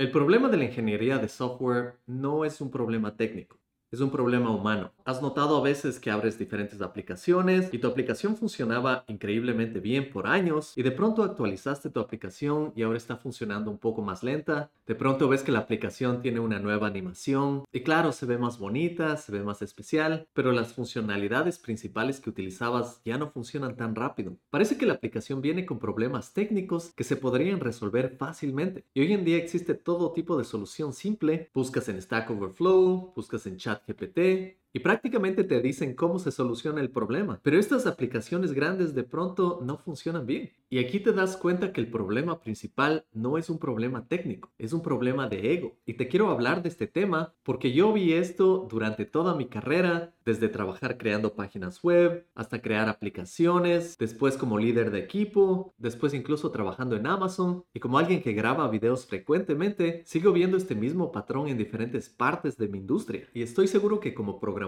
El problema de la ingeniería de software no es un problema técnico es un problema humano. Has notado a veces que abres diferentes aplicaciones y tu aplicación funcionaba increíblemente bien por años y de pronto actualizaste tu aplicación y ahora está funcionando un poco más lenta. De pronto ves que la aplicación tiene una nueva animación y claro, se ve más bonita, se ve más especial, pero las funcionalidades principales que utilizabas ya no funcionan tan rápido. Parece que la aplicación viene con problemas técnicos que se podrían resolver fácilmente. Y hoy en día existe todo tipo de solución simple. Buscas en Stack Overflow, buscas en Chat GPT y prácticamente te dicen cómo se soluciona el problema. Pero estas aplicaciones grandes de pronto no funcionan bien. Y aquí te das cuenta que el problema principal no es un problema técnico, es un problema de ego. Y te quiero hablar de este tema porque yo vi esto durante toda mi carrera, desde trabajar creando páginas web hasta crear aplicaciones, después como líder de equipo, después incluso trabajando en Amazon y como alguien que graba videos frecuentemente, sigo viendo este mismo patrón en diferentes partes de mi industria. Y estoy seguro que como programador,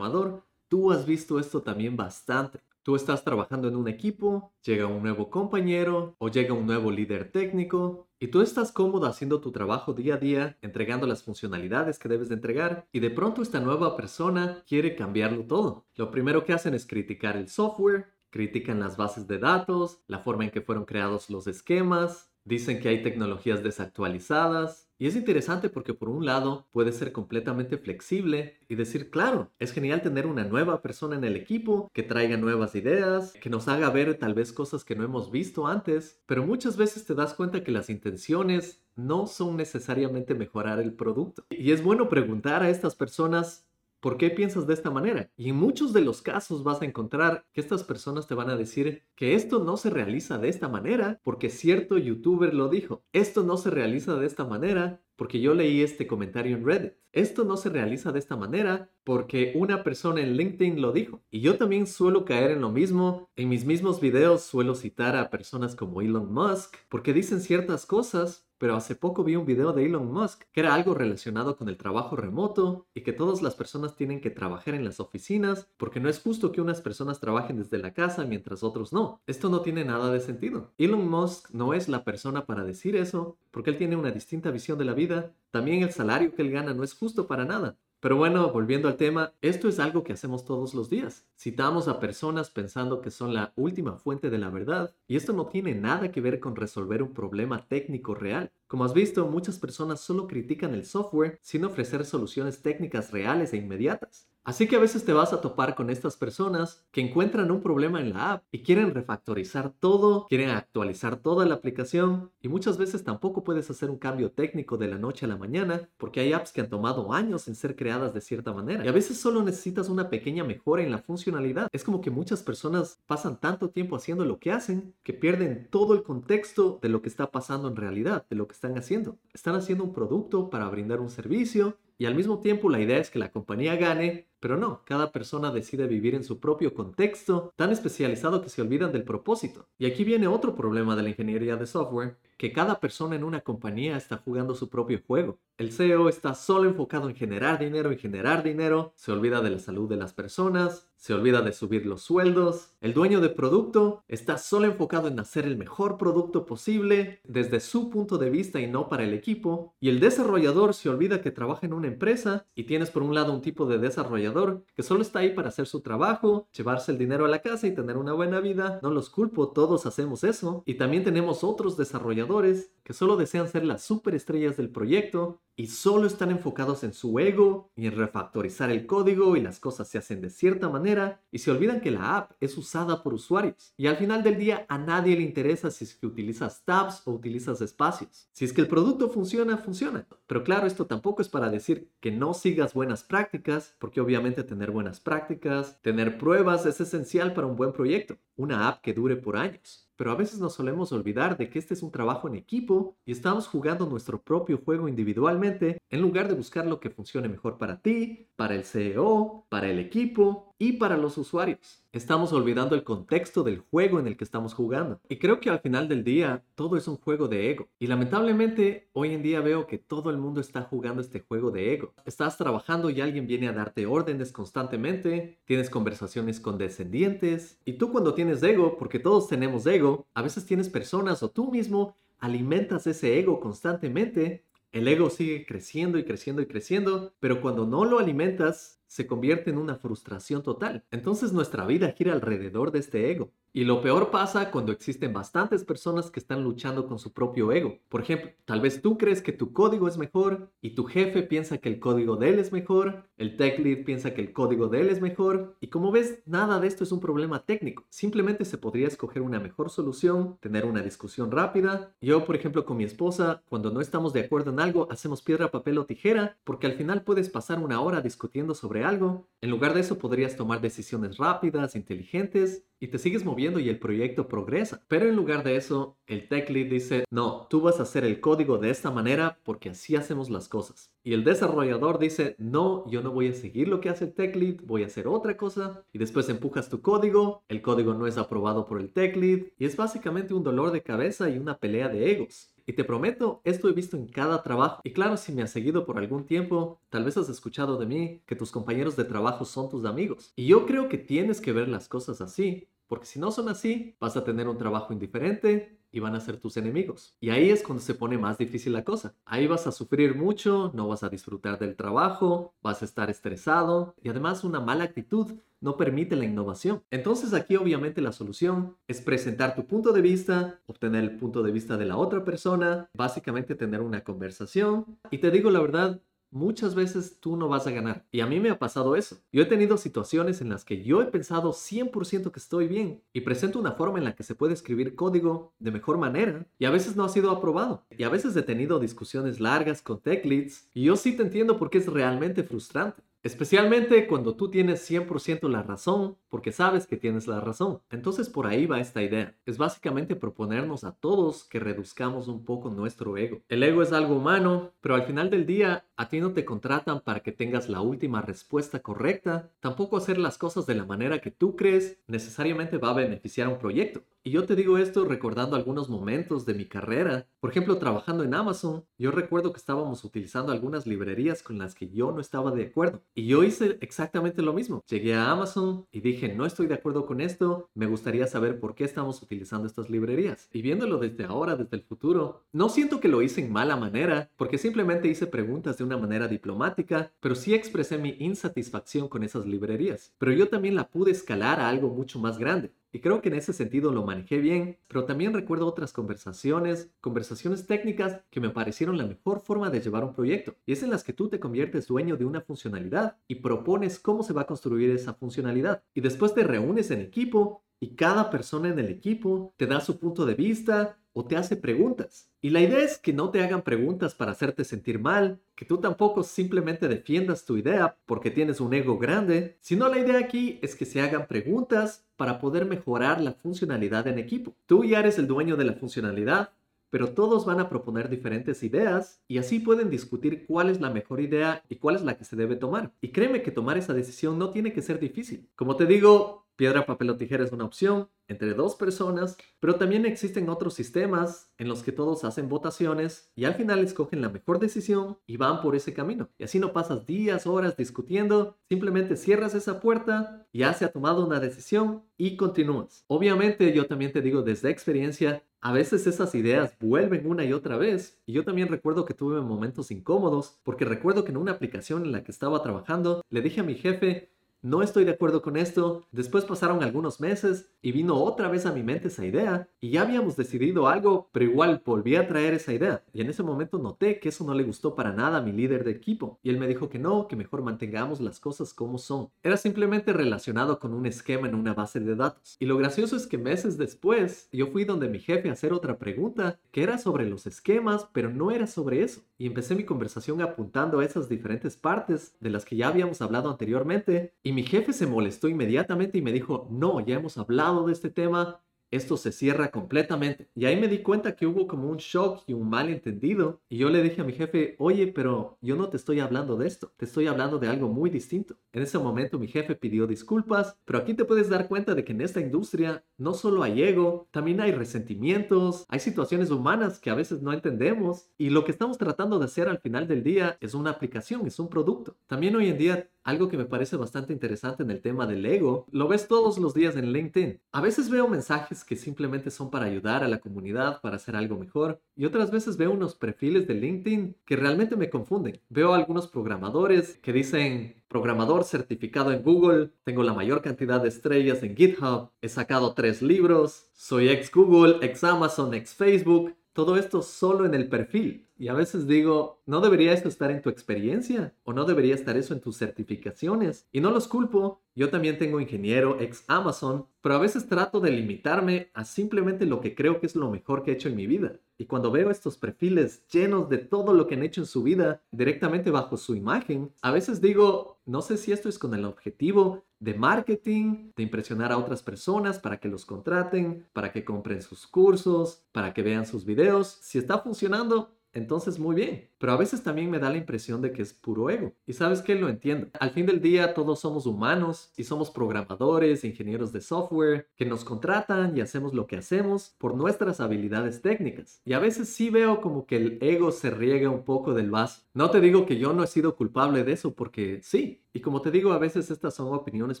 tú has visto esto también bastante. Tú estás trabajando en un equipo, llega un nuevo compañero o llega un nuevo líder técnico y tú estás cómodo haciendo tu trabajo día a día, entregando las funcionalidades que debes de entregar y de pronto esta nueva persona quiere cambiarlo todo. Lo primero que hacen es criticar el software, critican las bases de datos, la forma en que fueron creados los esquemas, dicen que hay tecnologías desactualizadas, y es interesante porque por un lado puede ser completamente flexible y decir, claro, es genial tener una nueva persona en el equipo que traiga nuevas ideas, que nos haga ver tal vez cosas que no hemos visto antes, pero muchas veces te das cuenta que las intenciones no son necesariamente mejorar el producto. Y es bueno preguntar a estas personas ¿Por qué piensas de esta manera? Y en muchos de los casos vas a encontrar que estas personas te van a decir que esto no se realiza de esta manera porque cierto youtuber lo dijo. Esto no se realiza de esta manera porque yo leí este comentario en Reddit. Esto no se realiza de esta manera porque una persona en LinkedIn lo dijo. Y yo también suelo caer en lo mismo. En mis mismos videos suelo citar a personas como Elon Musk porque dicen ciertas cosas pero hace poco vi un video de Elon Musk que era algo relacionado con el trabajo remoto y que todas las personas tienen que trabajar en las oficinas porque no es justo que unas personas trabajen desde la casa mientras otros no. Esto no tiene nada de sentido. Elon Musk no es la persona para decir eso porque él tiene una distinta visión de la vida. También el salario que él gana no es justo para nada. Pero bueno, volviendo al tema, esto es algo que hacemos todos los días. Citamos a personas pensando que son la última fuente de la verdad y esto no tiene nada que ver con resolver un problema técnico real. Como has visto, muchas personas solo critican el software sin ofrecer soluciones técnicas reales e inmediatas. Así que a veces te vas a topar con estas personas que encuentran un problema en la app y quieren refactorizar todo, quieren actualizar toda la aplicación y muchas veces tampoco puedes hacer un cambio técnico de la noche a la mañana porque hay apps que han tomado años en ser creadas de cierta manera y a veces solo necesitas una pequeña mejora en la funcionalidad. Es como que muchas personas pasan tanto tiempo haciendo lo que hacen que pierden todo el contexto de lo que está pasando en realidad, de lo que están haciendo. Están haciendo un producto para brindar un servicio y al mismo tiempo la idea es que la compañía gane, pero no, cada persona decide vivir en su propio contexto, tan especializado que se olvidan del propósito. Y aquí viene otro problema de la ingeniería de software, que cada persona en una compañía está jugando su propio juego. El CEO está solo enfocado en generar dinero y generar dinero, se olvida de la salud de las personas, se olvida de subir los sueldos. El dueño de producto está solo enfocado en hacer el mejor producto posible desde su punto de vista y no para el equipo. Y el desarrollador se olvida que trabaja en una empresa y tienes por un lado un tipo de desarrollador que solo está ahí para hacer su trabajo, llevarse el dinero a la casa y tener una buena vida. No los culpo, todos hacemos eso. Y también tenemos otros desarrolladores que solo desean ser las superestrellas del proyecto y solo están enfocados en su ego y en refactorizar el código y las cosas se hacen de cierta manera y se olvidan que la app es usada por usuarios. Y al final del día a nadie le interesa si es que utilizas tabs o utilizas espacios. Si es que el producto funciona, funciona. Pero claro, esto tampoco es para decir que no sigas buenas prácticas, porque obviamente tener buenas prácticas, tener pruebas es esencial para un buen proyecto, una app que dure por años. Pero a veces nos solemos olvidar de que este es un trabajo en equipo y estamos jugando nuestro propio juego individualmente en lugar de buscar lo que funcione mejor para ti, para el CEO, para el equipo y para los usuarios. Estamos olvidando el contexto del juego en el que estamos jugando. Y creo que al final del día todo es un juego de ego. Y lamentablemente hoy en día veo que todo el mundo está jugando este juego de ego. Estás trabajando y alguien viene a darte órdenes constantemente, tienes conversaciones con descendientes. Y tú cuando tienes ego, porque todos tenemos ego, a veces tienes personas o tú mismo alimentas ese ego constantemente El ego sigue creciendo y creciendo y creciendo, pero cuando no lo alimentas, se convierte en una frustración total. Entonces nuestra vida gira alrededor de este ego. Y lo peor pasa cuando existen bastantes personas que están luchando con su propio ego. Por ejemplo, tal vez tú crees que tu código es mejor y tu jefe piensa que el código de él es mejor, el tech lead piensa que el código de él es mejor. Y como ves, nada de esto es un problema técnico. Simplemente se podría escoger una mejor solución, tener una discusión rápida. Yo, por ejemplo, con mi esposa, cuando no estamos de acuerdo en algo, hacemos piedra, papel o tijera, porque al final puedes pasar una hora discutiendo algo. En lugar de eso podrías tomar decisiones rápidas, inteligentes y te sigues moviendo y el proyecto progresa. Pero en lugar de eso, el tech lead dice, no, tú vas a hacer el código de esta manera porque así hacemos las cosas. Y el desarrollador dice, no, yo no voy a seguir lo que hace el tech lead, voy a hacer otra cosa. Y después empujas tu código, el código no es aprobado por el tech lead y es básicamente un dolor de cabeza y una pelea de egos. Y te prometo, esto he visto en cada trabajo. Y claro, si me has seguido por algún tiempo, tal vez has escuchado de mí que tus compañeros de trabajo son tus amigos. Y yo creo que tienes que ver las cosas así, porque si no son así, vas a tener un trabajo indiferente y van a ser tus enemigos. Y ahí es cuando se pone más difícil la cosa. Ahí vas a sufrir mucho, no vas a disfrutar del trabajo, vas a estar estresado y además una mala actitud no permite la innovación. Entonces aquí obviamente la solución es presentar tu punto de vista, obtener el punto de vista de la otra persona, básicamente tener una conversación. Y te digo la verdad, muchas veces tú no vas a ganar. Y a mí me ha pasado eso. Yo he tenido situaciones en las que yo he pensado 100% que estoy bien y presento una forma en la que se puede escribir código de mejor manera y a veces no ha sido aprobado. Y a veces he tenido discusiones largas con tech leads y yo sí te entiendo porque es realmente frustrante. Especialmente cuando tú tienes 100% la razón, porque sabes que tienes la razón. Entonces por ahí va esta idea. Es básicamente proponernos a todos que reduzcamos un poco nuestro ego. El ego es algo humano, pero al final del día a ti no te contratan para que tengas la última respuesta correcta. Tampoco hacer las cosas de la manera que tú crees necesariamente va a beneficiar a un proyecto. Y yo te digo esto recordando algunos momentos de mi carrera. Por ejemplo, trabajando en Amazon, yo recuerdo que estábamos utilizando algunas librerías con las que yo no estaba de acuerdo. Y yo hice exactamente lo mismo. Llegué a Amazon y dije, no estoy de acuerdo con esto, me gustaría saber por qué estamos utilizando estas librerías. Y viéndolo desde ahora, desde el futuro, no siento que lo hice en mala manera, porque simplemente hice preguntas de una manera diplomática, pero sí expresé mi insatisfacción con esas librerías. Pero yo también la pude escalar a algo mucho más grande. Y creo que en ese sentido lo manejé bien, pero también recuerdo otras conversaciones, conversaciones técnicas que me parecieron la mejor forma de llevar un proyecto. Y es en las que tú te conviertes dueño de una funcionalidad y propones cómo se va a construir esa funcionalidad. Y después te reúnes en equipo y cada persona en el equipo te da su punto de vista o te hace preguntas. Y la idea es que no te hagan preguntas para hacerte sentir mal, que tú tampoco simplemente defiendas tu idea porque tienes un ego grande, sino la idea aquí es que se hagan preguntas para poder mejorar la funcionalidad en equipo. Tú ya eres el dueño de la funcionalidad, pero todos van a proponer diferentes ideas y así pueden discutir cuál es la mejor idea y cuál es la que se debe tomar. Y créeme que tomar esa decisión no tiene que ser difícil. Como te digo, piedra, papel o tijera es una opción, entre dos personas, pero también existen otros sistemas en los que todos hacen votaciones y al final escogen la mejor decisión y van por ese camino. Y así no pasas días, horas discutiendo, simplemente cierras esa puerta, ya se ha tomado una decisión y continúas. Obviamente yo también te digo desde experiencia, a veces esas ideas vuelven una y otra vez y yo también recuerdo que tuve momentos incómodos porque recuerdo que en una aplicación en la que estaba trabajando le dije a mi jefe, no estoy de acuerdo con esto. Después pasaron algunos meses y vino otra vez a mi mente esa idea y ya habíamos decidido algo, pero igual volví a traer esa idea. Y en ese momento noté que eso no le gustó para nada a mi líder de equipo y él me dijo que no, que mejor mantengamos las cosas como son. Era simplemente relacionado con un esquema en una base de datos. Y lo gracioso es que meses después yo fui donde mi jefe a hacer otra pregunta que era sobre los esquemas, pero no era sobre eso. Y empecé mi conversación apuntando a esas diferentes partes de las que ya habíamos hablado anteriormente mi jefe se molestó inmediatamente y me dijo, no, ya hemos hablado de este tema, esto se cierra completamente. Y ahí me di cuenta que hubo como un shock y un malentendido. Y yo le dije a mi jefe, oye, pero yo no te estoy hablando de esto, te estoy hablando de algo muy distinto. En ese momento mi jefe pidió disculpas, pero aquí te puedes dar cuenta de que en esta industria no solo hay ego, también hay resentimientos, hay situaciones humanas que a veces no entendemos. Y lo que estamos tratando de hacer al final del día es una aplicación, es un producto. También hoy en día algo que me parece bastante interesante en el tema del ego, lo ves todos los días en LinkedIn. A veces veo mensajes que simplemente son para ayudar a la comunidad, para hacer algo mejor, y otras veces veo unos perfiles de LinkedIn que realmente me confunden. Veo algunos programadores que dicen programador certificado en Google, tengo la mayor cantidad de estrellas en GitHub, he sacado tres libros, soy ex Google, ex Amazon, ex Facebook, todo esto solo en el perfil. Y a veces digo, ¿no debería esto estar en tu experiencia? ¿O no debería estar eso en tus certificaciones? Y no los culpo, yo también tengo ingeniero ex Amazon, pero a veces trato de limitarme a simplemente lo que creo que es lo mejor que he hecho en mi vida. Y cuando veo estos perfiles llenos de todo lo que han hecho en su vida directamente bajo su imagen, a veces digo, no sé si esto es con el objetivo de marketing, de impresionar a otras personas para que los contraten, para que compren sus cursos, para que vean sus videos. Si está funcionando, entonces muy bien. Pero a veces también me da la impresión de que es puro ego. Y sabes que lo entiendo. Al fin del día todos somos humanos y somos programadores, ingenieros de software, que nos contratan y hacemos lo que hacemos por nuestras habilidades técnicas. Y a veces sí veo como que el ego se riega un poco del vaso. No te digo que yo no he sido culpable de eso porque sí. Y como te digo, a veces estas son opiniones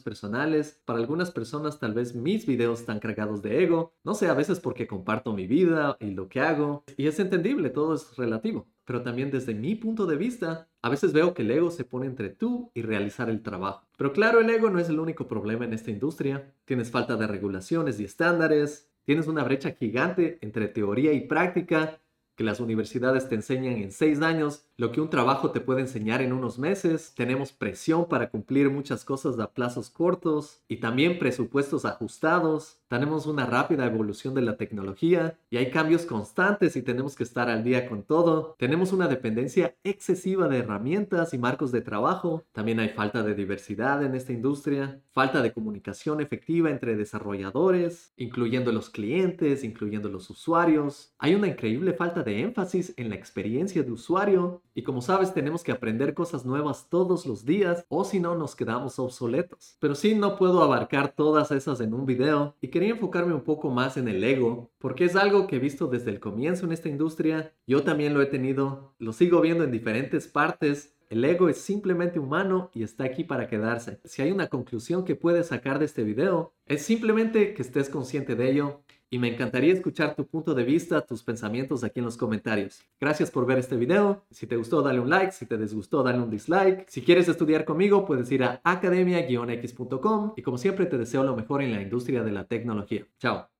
personales. Para algunas personas tal vez mis videos están cargados de ego. No sé, a veces porque comparto mi vida y lo que hago. Y es entendible, todo es relativo pero también desde mi punto de vista, a veces veo que el ego se pone entre tú y realizar el trabajo. Pero claro, el ego no es el único problema en esta industria. Tienes falta de regulaciones y estándares, tienes una brecha gigante entre teoría y práctica que las universidades te enseñan en seis años lo que un trabajo te puede enseñar en unos meses. Tenemos presión para cumplir muchas cosas a plazos cortos y también presupuestos ajustados. Tenemos una rápida evolución de la tecnología y hay cambios constantes y tenemos que estar al día con todo. Tenemos una dependencia excesiva de herramientas y marcos de trabajo. También hay falta de diversidad en esta industria, falta de comunicación efectiva entre desarrolladores, incluyendo los clientes, incluyendo los usuarios. Hay una increíble falta de énfasis en la experiencia de usuario y como sabes, tenemos que aprender cosas nuevas todos los días o si no nos quedamos obsoletos. Pero sí, no puedo abarcar todas esas en un video y quería enfocarme un poco más en el ego, porque es algo que he visto desde el comienzo en esta industria. Yo también lo he tenido, lo sigo viendo en diferentes partes el ego es simplemente humano y está aquí para quedarse. Si hay una conclusión que puedes sacar de este video, es simplemente que estés consciente de ello y me encantaría escuchar tu punto de vista, tus pensamientos aquí en los comentarios. Gracias por ver este video. Si te gustó, dale un like. Si te disgustó, dale un dislike. Si quieres estudiar conmigo, puedes ir a academia-x.com y como siempre te deseo lo mejor en la industria de la tecnología. Chao.